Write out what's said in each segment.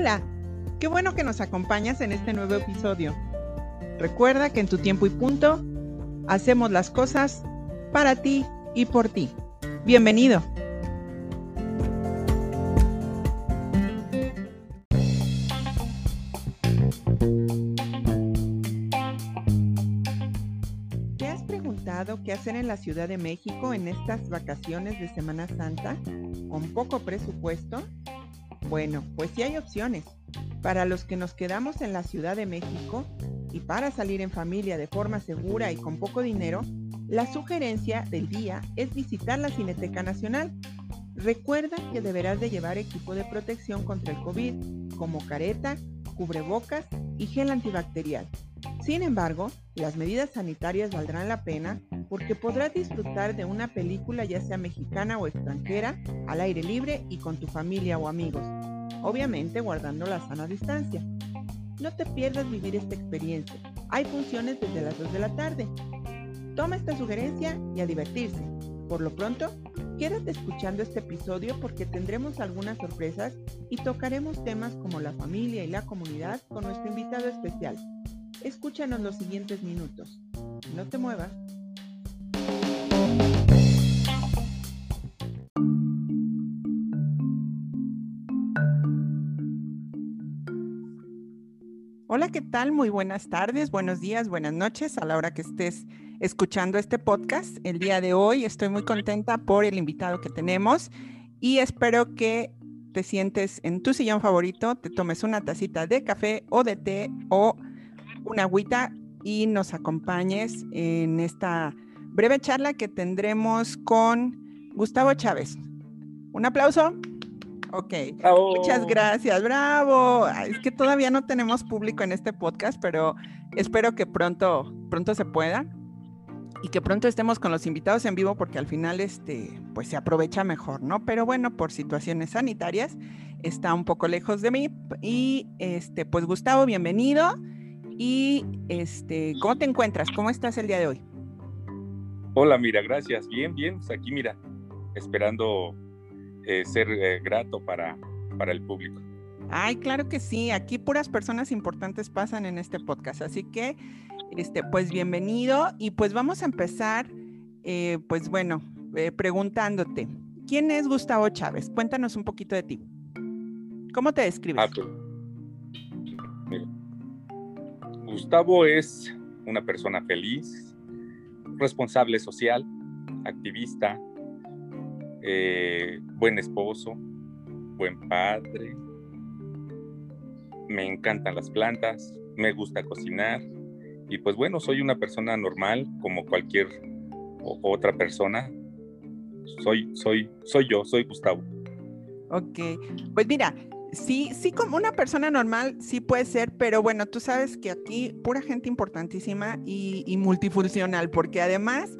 Hola, qué bueno que nos acompañas en este nuevo episodio. Recuerda que en tu tiempo y punto hacemos las cosas para ti y por ti. Bienvenido. ¿Te has preguntado qué hacer en la Ciudad de México en estas vacaciones de Semana Santa con poco presupuesto? Bueno, pues sí hay opciones. Para los que nos quedamos en la Ciudad de México y para salir en familia de forma segura y con poco dinero, la sugerencia del día es visitar la Cineteca Nacional. Recuerda que deberás de llevar equipo de protección contra el COVID, como careta, cubrebocas y gel antibacterial. Sin embargo, las medidas sanitarias valdrán la pena porque podrás disfrutar de una película ya sea mexicana o extranjera al aire libre y con tu familia o amigos, obviamente guardando la sana distancia. No te pierdas vivir esta experiencia. Hay funciones desde las 2 de la tarde. Toma esta sugerencia y a divertirse. Por lo pronto, quédate escuchando este episodio porque tendremos algunas sorpresas y tocaremos temas como la familia y la comunidad con nuestro invitado especial. Escúchanos los siguientes minutos. No te muevas. Hola, ¿qué tal? Muy buenas tardes, buenos días, buenas noches a la hora que estés escuchando este podcast. El día de hoy estoy muy contenta por el invitado que tenemos y espero que te sientes en tu sillón favorito, te tomes una tacita de café o de té o una agüita y nos acompañes en esta breve charla que tendremos con Gustavo Chávez. Un aplauso. Ok, muchas gracias, bravo. Es que todavía no tenemos público en este podcast, pero espero que pronto, pronto se pueda y que pronto estemos con los invitados en vivo porque al final este, pues se aprovecha mejor, ¿no? Pero bueno, por situaciones sanitarias está un poco lejos de mí y este, pues Gustavo, bienvenido. Y este, ¿cómo te encuentras? ¿Cómo estás el día de hoy? Hola, mira, gracias. Bien, bien. Pues aquí, mira, esperando eh, ser eh, grato para, para el público. Ay, claro que sí. Aquí puras personas importantes pasan en este podcast. Así que, este, pues bienvenido. Y pues vamos a empezar, eh, pues bueno, preguntándote, ¿quién es Gustavo Chávez? Cuéntanos un poquito de ti. ¿Cómo te describes? Ah, pues, Gustavo es una persona feliz, responsable social, activista, eh, buen esposo, buen padre. Me encantan las plantas, me gusta cocinar y pues bueno, soy una persona normal como cualquier otra persona. Soy, soy, soy yo, soy Gustavo. Ok, pues mira, Sí, sí, como una persona normal sí puede ser, pero bueno, tú sabes que aquí pura gente importantísima y, multifuncional, porque además,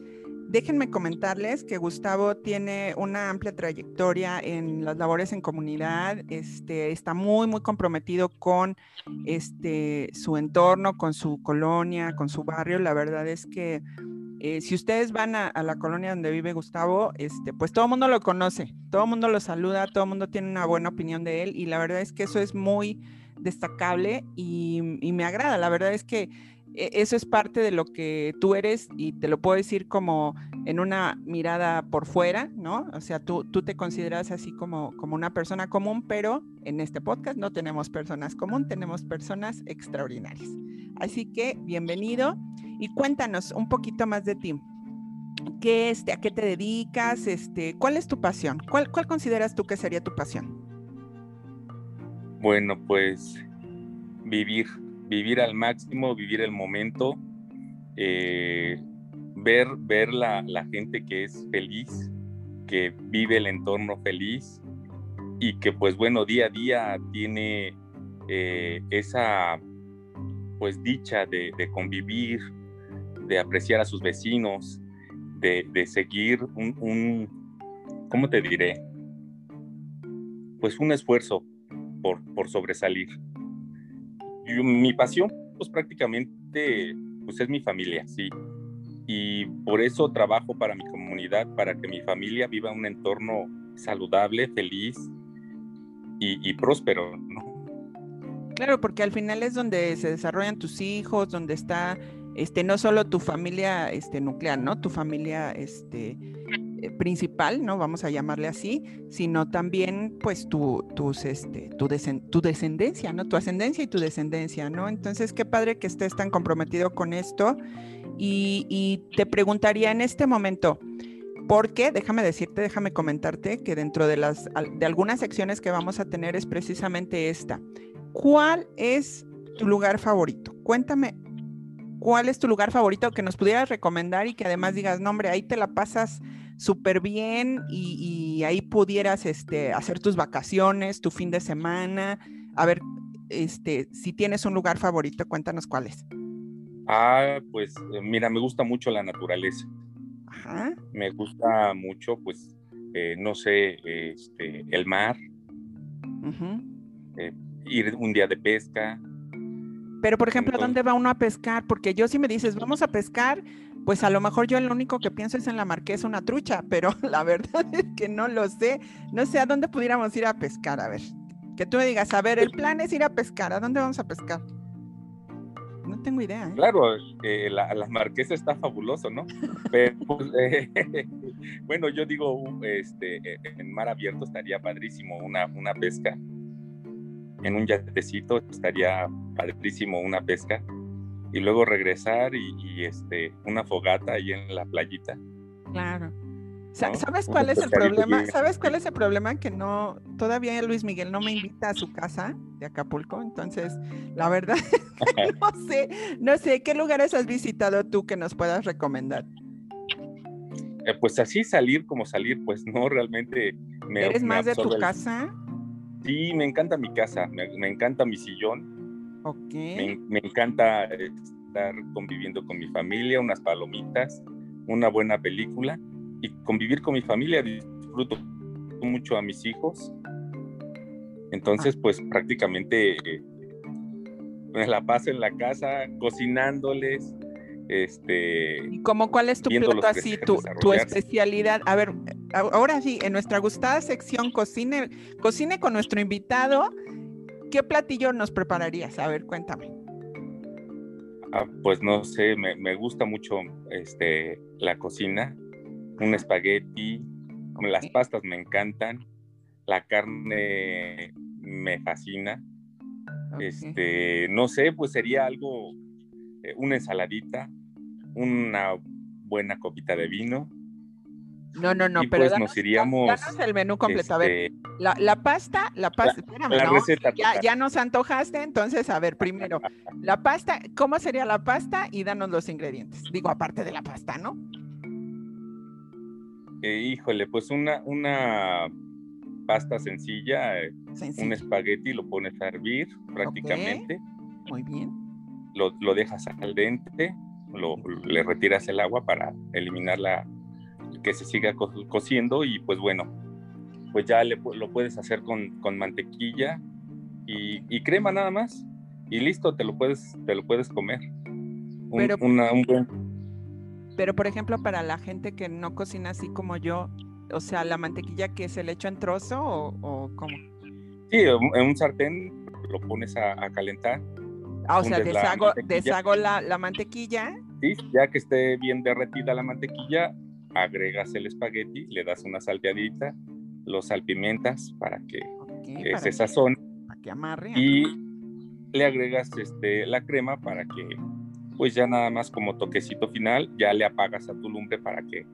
déjenme comentarles que Gustavo tiene una amplia trayectoria en las labores en comunidad, este, está muy, muy comprometido con este, su entorno, con su colonia, con su barrio. La verdad es que eh, si ustedes van a, la colonia donde vive Gustavo, este, pues todo el mundo lo conoce, todo el mundo lo saluda, todo el mundo tiene una buena opinión de él y la verdad es que eso es muy destacable y, me agrada. La verdad es que eso es parte de lo que tú eres y te lo puedo decir como en una mirada por fuera, ¿no? O sea, tú, tú te consideras así como, como una persona común, pero en este podcast no tenemos personas común, tenemos personas extraordinarias. Así que bienvenido y cuéntanos un poquito más de ti. ¿Qué, este, ¿A qué te dedicas? Este, ¿Cuál es tu pasión? ¿Cuál, ¿Cuál consideras tú que sería tu pasión? Bueno, pues vivir, vivir al máximo, vivir el momento, eh, ver, ver la, la, gente que es feliz, que vive el entorno feliz y que pues bueno, día a día tiene eh, esa pues dicha de, de convivir, de apreciar a sus vecinos, de, seguir un, ¿cómo te diré? Pues un esfuerzo por, por sobresalir. Mi pasión, pues prácticamente, pues es mi familia, sí. Y por eso trabajo para mi comunidad, para que mi familia viva un entorno saludable, feliz y, próspero, ¿no? Claro, porque al final es donde se desarrollan tus hijos, donde está este, no solo tu familia este, nuclear, ¿no? Tu familia este, principal, ¿no? Vamos a llamarle así, sino también pues tu, este, tu, tu descendencia, ¿no? Tu ascendencia y tu descendencia, ¿no? Entonces, qué padre que estés tan comprometido con esto. Y, y te preguntaría en este momento, porque déjame decirte, déjame comentarte que dentro de las de algunas secciones que vamos a tener es precisamente esta. ¿Cuál es tu lugar favorito? Cuéntame cuál es tu lugar favorito que nos pudieras recomendar y que además digas, no, hombre, ahí te la pasas súper bien y, ahí pudieras este, hacer tus vacaciones, tu fin de semana. A ver, este, si tienes un lugar favorito, cuéntanos cuál es. Ah, pues eh, mira, me gusta mucho la naturaleza. Ajá. Me gusta mucho, pues, eh, no sé, este, el mar, eh, ir un día de pesca, pero, por ejemplo, ¿a dónde va uno a pescar? Porque yo si me dices, vamos a pescar, pues a lo mejor yo lo único que pienso es en la marquesa una trucha, pero la verdad es que no lo sé. No sé a dónde pudiéramos ir a pescar, a ver. Que tú me digas, a ver, el plan es ir a pescar, ¿a dónde vamos a pescar? No tengo idea. ¿eh? Claro, eh, la, marquesa está fabuloso, ¿no? Pero, pues, eh, bueno, yo digo, este, en mar abierto estaría padrísimo una, una pesca en un yatecito estaría padrísimo una pesca y luego regresar y, este una fogata ahí en la playita. Claro. ¿Sabes cuál es el problema? ¿Sabes cuál es el problema? Que no, todavía Luis Miguel no me invita a su casa de Acapulco, entonces la verdad no sé, no sé, ¿qué lugares has visitado tú que nos puedas recomendar? Eh, pues así salir como salir, pues no, realmente me... ¿Eres más de tu casa? Sí, me encanta mi casa, me, encanta mi sillón. Ok. Me, encanta estar conviviendo con mi familia, unas palomitas, una buena película y convivir con mi familia. Disfruto mucho a mis hijos. Entonces, ah. pues prácticamente me la paso en la casa cocinándoles, este, ¿Y como cuál es tu plato así, tu, tu, especialidad? A ver, ahora sí, en nuestra gustada sección cocine, cocine con nuestro invitado, ¿qué platillo nos prepararías? A ver, cuéntame. Ah, pues no sé, me, gusta mucho este, la cocina, un espagueti, las pastas me encantan, la carne me fascina. Este, no sé, pues sería algo, eh, una ensaladita, una buena copita de vino. No, no, no, pero pues nos iríamos. el menú completo. a ver, la, pasta, la pasta, espérame, ya, ya, nos antojaste, entonces, a ver, primero, la pasta, ¿cómo sería la pasta? Y danos los ingredientes. Digo, aparte de la pasta, ¿no? Eh, híjole, pues una, una pasta sencilla, eh, un espagueti, lo pones a hervir prácticamente. Muy bien. Lo, lo dejas al dente, le retiras el agua para eliminar la que se siga cociendo y pues bueno, pues ya lo puedes hacer con, mantequilla y, crema nada más y listo, te lo puedes, te lo puedes comer. pero, pero por ejemplo, para la gente que no cocina así como yo, o sea, la mantequilla que se le echa en trozo o, o cómo? Sí, en un sartén lo pones a calentar Ah, o sea, deshago, la, la, mantequilla. Sí, ya que esté bien derretida la mantequilla, agregas el espagueti, le das una salteadita, lo salpimentas para que, se sazone. Para que amarre. Y le agregas este, la crema para que, pues ya nada más como toquecito final, ya le apagas a tu lumbre para que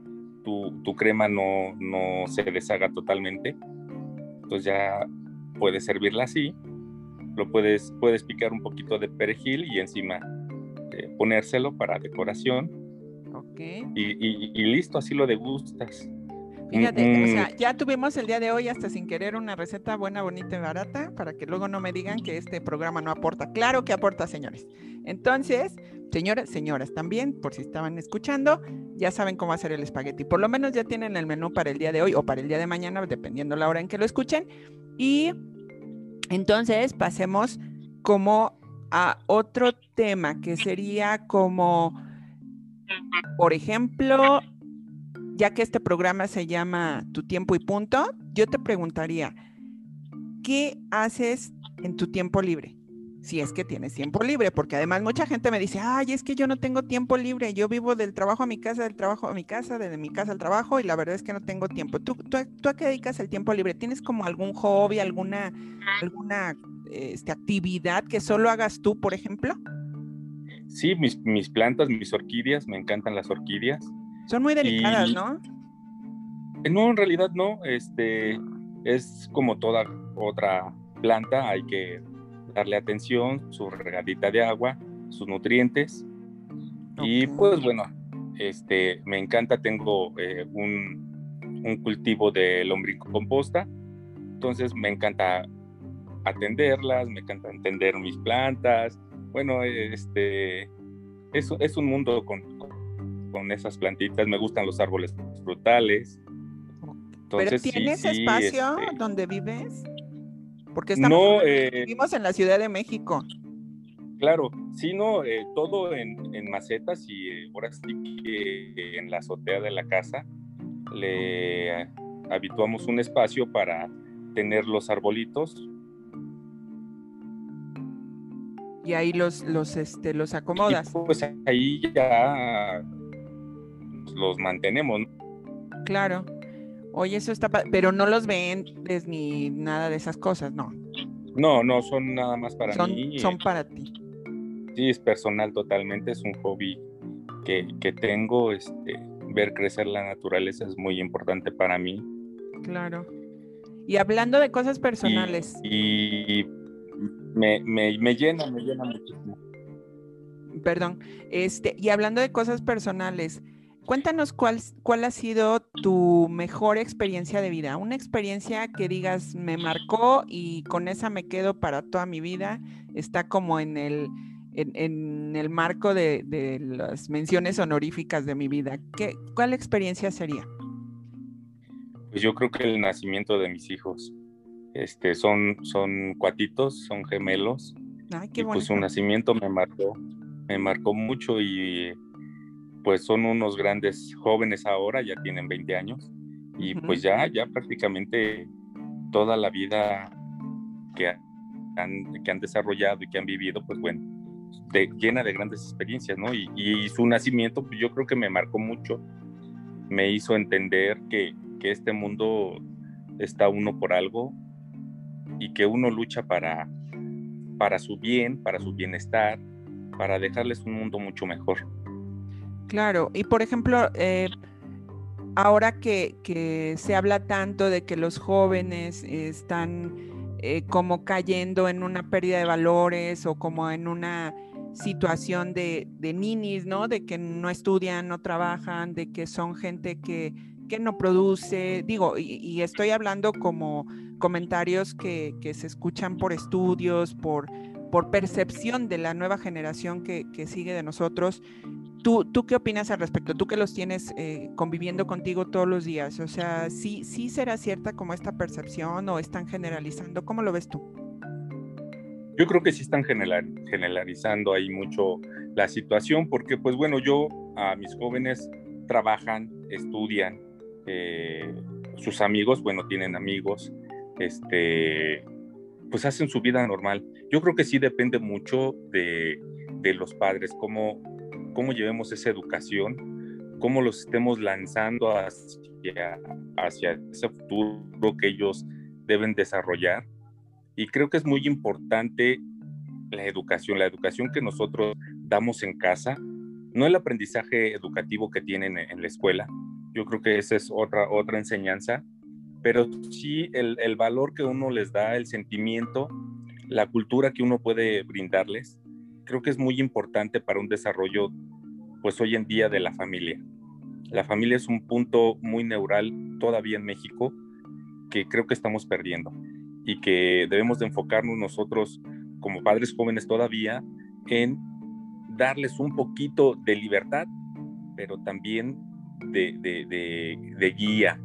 tu, tu crema no, no se deshaga totalmente. Entonces ya puedes servirla así lo puedes, puedes picar un poquito de perejil y encima eh, ponérselo para decoración. Ok. Y, listo, así lo degustas. Fíjate, o sea, ya tuvimos el día de hoy hasta sin querer una receta buena, bonita y barata para que luego no me digan que este programa no aporta. Claro que aporta, señores. Entonces, señores, señoras también, por si estaban escuchando, ya saben cómo hacer el espagueti. Por lo menos ya tienen el menú para el día de hoy o para el día de mañana, dependiendo la hora en que lo escuchen. Y entonces, pasemos como a otro tema que sería como, por ejemplo, ya que este programa se llama Tu tiempo y punto, yo te preguntaría, ¿qué haces en tu tiempo libre? si es que tienes tiempo libre, porque además mucha gente me dice, ay, es que yo no tengo tiempo libre, yo vivo del trabajo a mi casa, del trabajo a mi casa, desde mi casa al trabajo y la verdad es que no tengo tiempo. ¿Tú, a qué dedicas el tiempo libre? ¿Tienes como algún hobby, alguna, este, actividad que solo hagas tú, por ejemplo? Sí, mis plantas, mis orquídeas, me encantan las orquídeas. Son muy delicadas, ¿no? No, en realidad no, este, es como toda otra planta, hay que darle atención, su regadita de agua, sus nutrientes. Y pues bueno, este, me encanta, tengo eh, un, un, cultivo de lombricomposta, entonces me encanta atenderlas, me encanta entender mis plantas. Bueno, este, es, es un mundo con, con esas plantitas, me gustan los árboles frutales. Entonces, ¿Pero tienes espacio este donde vives? Porque estamos, eh, vivimos en la Ciudad de México. Claro, sí, no, eh, todo en, macetas y eh, ahora sí que en la azotea de la casa le habituamos un espacio para tener los arbolitos. Y ahí los, los, este, los acomodas. pues ahí ya los mantenemos. Claro. Oye, eso está, pero no los vendes ni nada de esas cosas, ¿no? No, no, son nada más para mí. Son para ti. Sí, es personal totalmente, es un hobby que, tengo, este, ver crecer la naturaleza es muy importante para mí. Claro. Y hablando de cosas personales. Y, me, me, me, llena, me llena muchísimo. Perdón. Este, y hablando de cosas personales, Cuéntanos cuál, cuál ha sido tu mejor experiencia de vida, una experiencia que digas me marcó y con esa me quedo para toda mi vida, está como en el, en, el marco de, las menciones honoríficas de mi vida. ¿Qué, ¿Cuál experiencia sería? Pues yo creo que el nacimiento de mis hijos. Este, son, son cuatitos, son gemelos. Ay, qué y pues su nacimiento me marcó, me marcó mucho y pues son unos grandes jóvenes ahora, ya tienen 20 años y pues ya, ya prácticamente toda la vida que han, que han desarrollado y que han vivido, pues bueno, llena de grandes experiencias, ¿no? Y, su nacimiento, pues yo creo que me marcó mucho, me hizo entender que, que este mundo está uno por algo y que uno lucha para, para su bien, para su bienestar, para dejarles un mundo mucho mejor. Claro, y por ejemplo, eh, ahora que, se habla tanto de que los jóvenes están eh, como cayendo en una pérdida de valores o como en una situación de, de ninis, ¿no? De que no estudian, no trabajan, de que son gente que, que no produce, digo, y, estoy hablando como comentarios que, que, se escuchan por estudios, por, por percepción de la nueva generación que, que sigue de nosotros, ¿Tú, ¿Tú, qué opinas al respecto? Tú que los tienes eh, conviviendo contigo todos los días, o sea, ¿sí, ¿sí será cierta como esta percepción o están generalizando? ¿Cómo lo ves tú? Yo creo que sí están generalizando ahí mucho la situación, porque pues bueno, yo a mis jóvenes trabajan, estudian, eh, sus amigos, bueno, tienen amigos, este, pues hacen su vida normal. Yo creo que sí depende mucho de, de los padres, cómo, cómo llevemos esa educación, cómo los estemos lanzando hacia, hacia ese futuro que ellos deben desarrollar. Y creo que es muy importante la educación, la educación que nosotros damos en casa, no el aprendizaje educativo que tienen en la escuela. Yo creo que esa es otra, otra enseñanza, pero sí el, el valor que uno les da, el sentimiento, la cultura que uno puede brindarles creo que es muy importante para un desarrollo, pues hoy en día de la familia. La familia es un punto muy neural todavía en México que creo que estamos perdiendo y que debemos de enfocarnos nosotros como padres jóvenes todavía en darles un poquito de libertad, pero también de, de guía,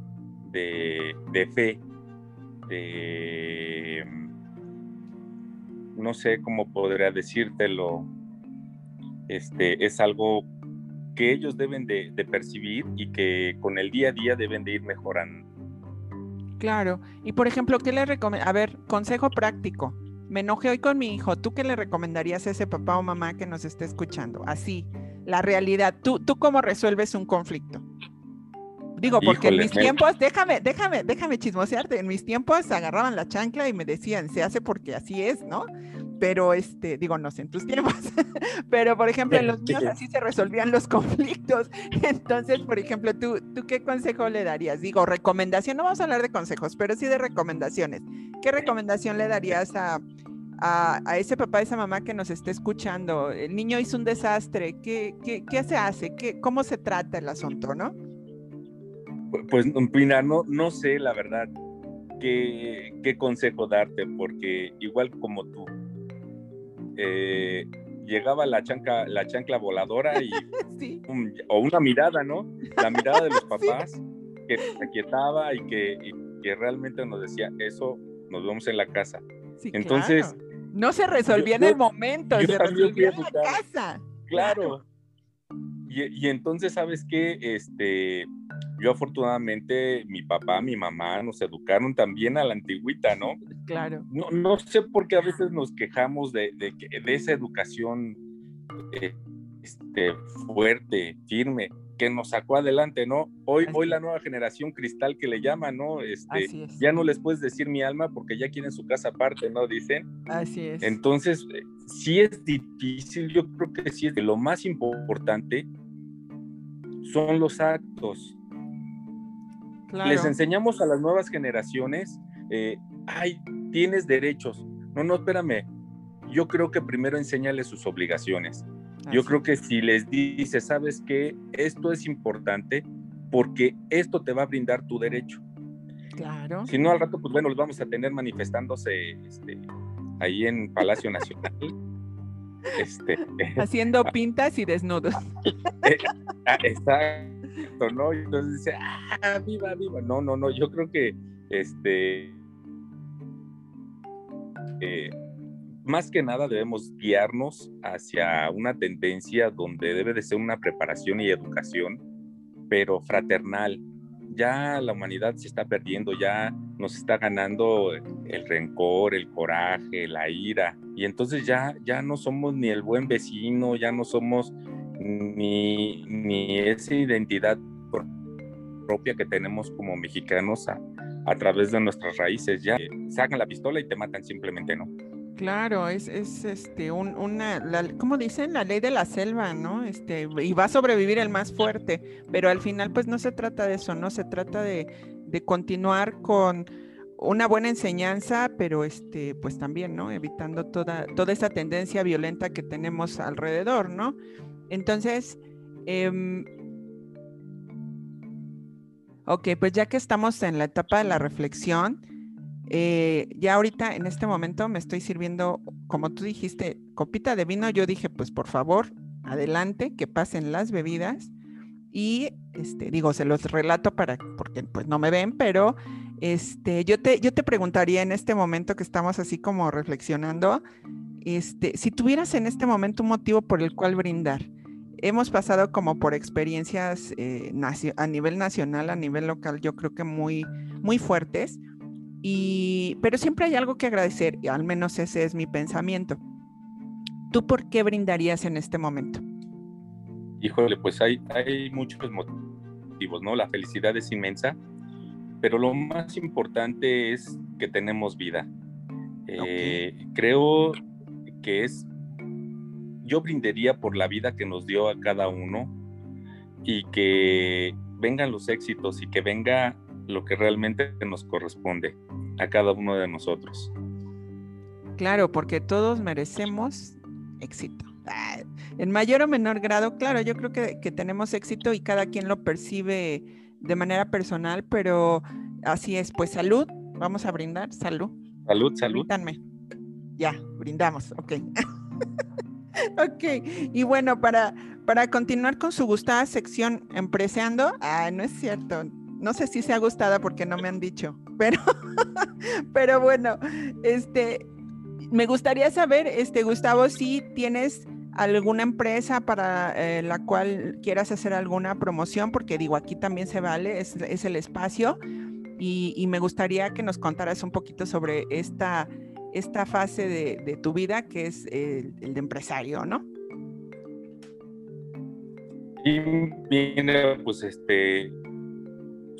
de, fe, de no sé cómo podría decírtelo, este, es algo que ellos deben de, percibir y que con el día a día deben de ir mejorando. Claro. Y por ejemplo, ¿qué les recomiendo? A ver, consejo práctico. me enojé hoy con mi hijo, ¿tú qué le recomendarías a ese papá o mamá que nos esté escuchando? Así, la realidad, ¿tú, tú cómo resuelves un conflicto? Digo, porque en mis tiempos, déjame, déjame, déjame chismosearte, en mis tiempos agarraban la chancla y me decían, se hace porque así es, ¿no? Pero, este, digo, no sé en tus tiempos, pero por ejemplo, en los míos así se resolvían los conflictos. Entonces, por ejemplo, ¿tú, ¿tú qué consejo le darías? Digo, recomendación, no vamos a hablar de consejos, pero sí de recomendaciones. ¿Qué recomendación le darías a, a, ese papá, a esa mamá que nos esté escuchando? El niño hizo un desastre, ¿qué, qué, qué se hace? ¿Qué, ¿Cómo se trata el asunto, no? Pues, Pina, no, no sé la verdad qué, qué consejo darte, porque igual como tú, eh, llegaba la chancla, la chancla voladora y o una mirada, ¿no? La mirada de los papás que se aquietaba y que, que, realmente nos decía, eso nos vemos en la casa. Entonces... No se resolvía en el momento, se resolvía en la casa. Claro. Y, y, entonces, ¿sabes qué? Este, yo afortunadamente, mi papá, mi mamá nos educaron también a la antigüita, ¿no? Claro. No, no sé por qué a veces nos quejamos de, de, de esa educación eh, este, fuerte, firme, que nos sacó adelante, ¿no? Hoy, hoy la nueva generación cristal que le llaman, ¿no? Este, ya no les puedes decir mi alma porque ya quieren su casa aparte, ¿no? Dicen. Así es. Entonces, eh, sí es difícil, yo creo que sí es de lo más importante son los actos les enseñamos a las nuevas generaciones, eh, ay, tienes derechos. No, no, espérame. Yo creo que primero enséñales sus obligaciones. Yo creo que si les dices, sabes que esto es importante porque esto te va a brindar tu derecho. Claro. Si no, al rato, pues bueno, los vamos a tener manifestándose este, ahí en Palacio Nacional. este, Haciendo pintas y desnudos. Eh, ¿no? Y entonces dice, ah, viva, viva. No, no, no, yo creo que este. Eh, más que nada debemos guiarnos hacia una tendencia donde debe de ser una preparación y educación, pero fraternal. Ya la humanidad se está perdiendo, ya nos está ganando el rencor, el coraje, la ira, y entonces ya, ya no somos ni el buen vecino, ya no somos ni, ni esa identidad propia que tenemos como mexicanos a, través de nuestras raíces. Ya sacan la pistola y te matan simplemente, ¿no? Claro, es, es este un, una, la, ¿cómo dicen? La ley de la selva, ¿no? Este, y va a sobrevivir el más fuerte, pero al final pues no se trata de eso, ¿no? Se trata de, de continuar con una buena enseñanza, pero este, pues también, ¿no? Evitando toda, toda esa tendencia violenta que tenemos alrededor, ¿no? Entonces, eh, ok, pues ya que estamos en la etapa de la reflexión, eh, ya ahorita en este momento me estoy sirviendo, como tú dijiste, copita de vino. Yo dije, pues por favor, adelante, que pasen las bebidas. Y este, digo, se los relato para, porque pues no me ven, pero este, yo te, yo te preguntaría en este momento que estamos así como reflexionando, este, si tuvieras en este momento un motivo por el cual brindar, hemos pasado como por experiencias eh, a nivel nacional, a nivel local, yo creo que muy, muy fuertes, y, pero siempre hay algo que agradecer, y al menos ese es mi pensamiento. ¿Tú por qué brindarías en este momento? Híjole, pues hay, hay muchos motivos, ¿no? La felicidad es inmensa, pero lo más importante es que tenemos vida. Eh, creo que es yo brindaría por la vida que nos dio a cada uno y que vengan los éxitos y que venga lo que realmente nos corresponde a cada uno de nosotros. Claro, porque todos merecemos éxito. En mayor o menor grado, claro, yo creo que, tenemos éxito y cada quien lo percibe de manera personal, pero así es, pues salud, vamos a brindar, salud. Salud, salud. Ya, brindamos, ok. ok, y bueno, para, para continuar con su gustada sección Empreseando, ah, no es cierto, no sé si se ha gustada porque no me han dicho, pero, pero bueno, este, me gustaría saber, este, Gustavo, si tienes alguna empresa para eh, la cual quieras hacer alguna promoción, porque digo, aquí también se vale, es, es el espacio, y, y, me gustaría que nos contaras un poquito sobre esta esta fase de, tu vida que es el, de empresario, ¿no? Y viene, pues este,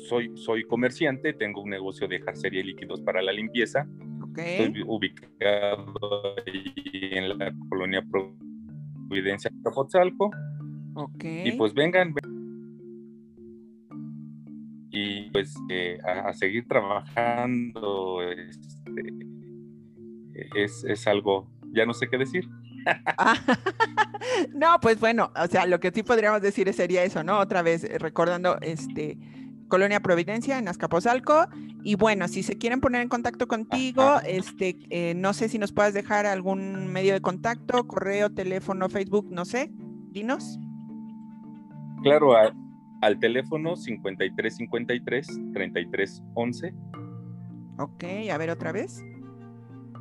soy, soy comerciante, tengo un negocio de jarcería y líquidos para la limpieza. Estoy ubicado en la colonia Providencia, Capotzalco. Y pues vengan, y pues eh, a, seguir trabajando este, es, es, algo, ya no sé qué decir. no, pues bueno, o sea, lo que sí podríamos decir sería eso, ¿no? Otra vez eh, recordando este Colonia Providencia en Azcapotzalco. Y bueno, si se quieren poner en contacto contigo, este, eh, no sé si nos puedes dejar algún medio de contacto, correo, teléfono, Facebook, no sé, dinos. Claro, al teléfono 5353 3311. Ok, a ver otra vez.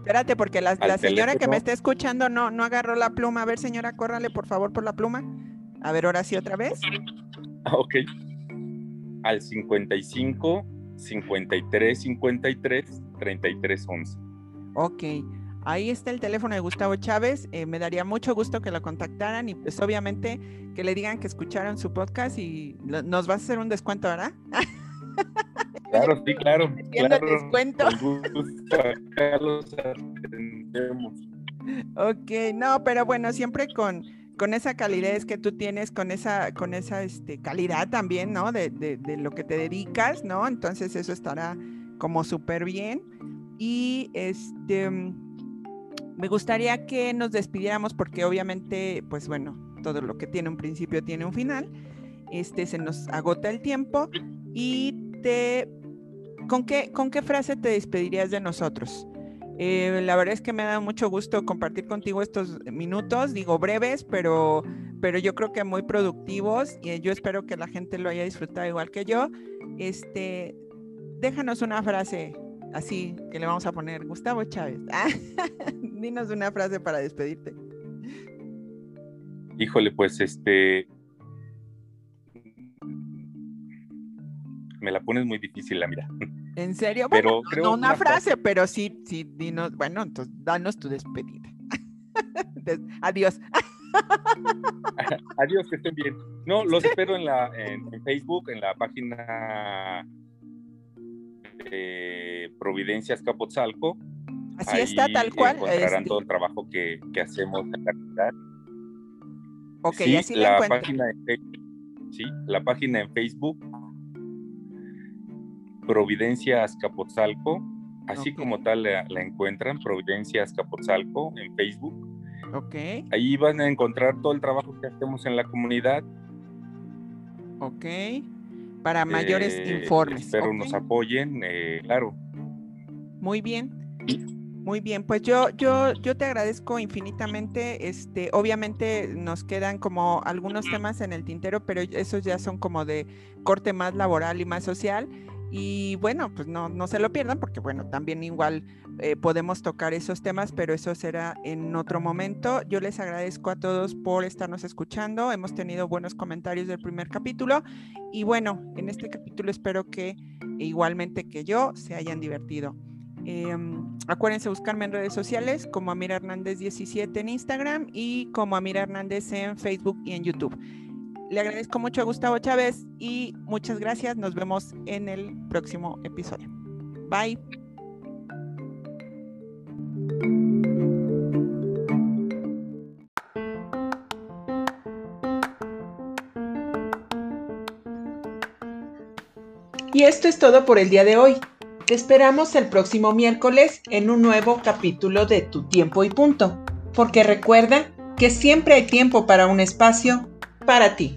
Espérate, porque la, señora que me está escuchando no, no agarró la pluma. A ver, señora, córrale por favor por la pluma. A ver, ahora sí otra vez. Ah, ok. Al 55 53 53 33 11. Ok. Ahí está el teléfono de Gustavo Chávez. Eh, me daría mucho gusto que lo contactaran y pues obviamente que le digan que escucharon su podcast y nos va a hacer un descuento, ¿verdad? Claro, sí, claro. claro descuento. ok, no, pero bueno, siempre con, con esa calidez que tú tienes, con esa, con esa este, calidad también, ¿no? De, de, de lo que te dedicas, ¿no? Entonces eso estará como súper bien. Y este me gustaría que nos despidiéramos porque obviamente, pues bueno, todo lo que tiene un principio tiene un final. Este se nos agota el tiempo y te ¿con qué, con qué frase te despedirías de nosotros? Eh, la verdad es que me dado mucho gusto compartir contigo estos minutos, digo breves, pero, pero yo creo que muy productivos y yo espero que la gente lo haya disfrutado igual que yo. Este, déjanos una frase así que le vamos a poner Gustavo Chávez. dinos una frase para despedirte. Híjole, pues este. Me la pones muy difícil, la mira. ¿En serio? Pero no una, frase, pero sí, sí, dinos, bueno, entonces danos tu despedida. Adiós. Adiós, que estén bien. No, los espero en la en Facebook, en la página de Providencias Capotzalco. Así está, tal cual. Encontrarán este todo el trabajo que, que hacemos en la comunidad. Ok, sí, así la, página Sí, la página en Facebook, Providencia Azcapotzalco, así como tal la, encuentran, Providencia Azcapotzalco en Facebook. Ok. Ahí van a encontrar todo el trabajo que hacemos en la comunidad. Ok. Para mayores eh, informes. Espero nos apoyen, eh, claro. Muy bien. Muy bien, pues yo, yo, yo te agradezco infinitamente. Este, obviamente nos quedan como algunos temas en el tintero, pero esos ya son como de corte más laboral y más social. Y bueno, pues no, no se lo pierdan, porque bueno, también igual eh, podemos tocar esos temas, pero eso será en otro momento. Yo les agradezco a todos por estarnos escuchando. Hemos tenido buenos comentarios del primer capítulo. Y bueno, en este capítulo espero que igualmente que yo se hayan divertido. Em, acuérdense buscarme en redes sociales como Amira Hernández 17 en Instagram y como Amira Hernández en Facebook y en YouTube. Le agradezco mucho a Gustavo Chávez y muchas gracias. Nos vemos en el próximo episodio. Bye. Y esto es todo por el día de hoy. Te esperamos el próximo miércoles en un nuevo capítulo de Tu tiempo y punto, porque recuerda que siempre hay tiempo para un espacio para ti.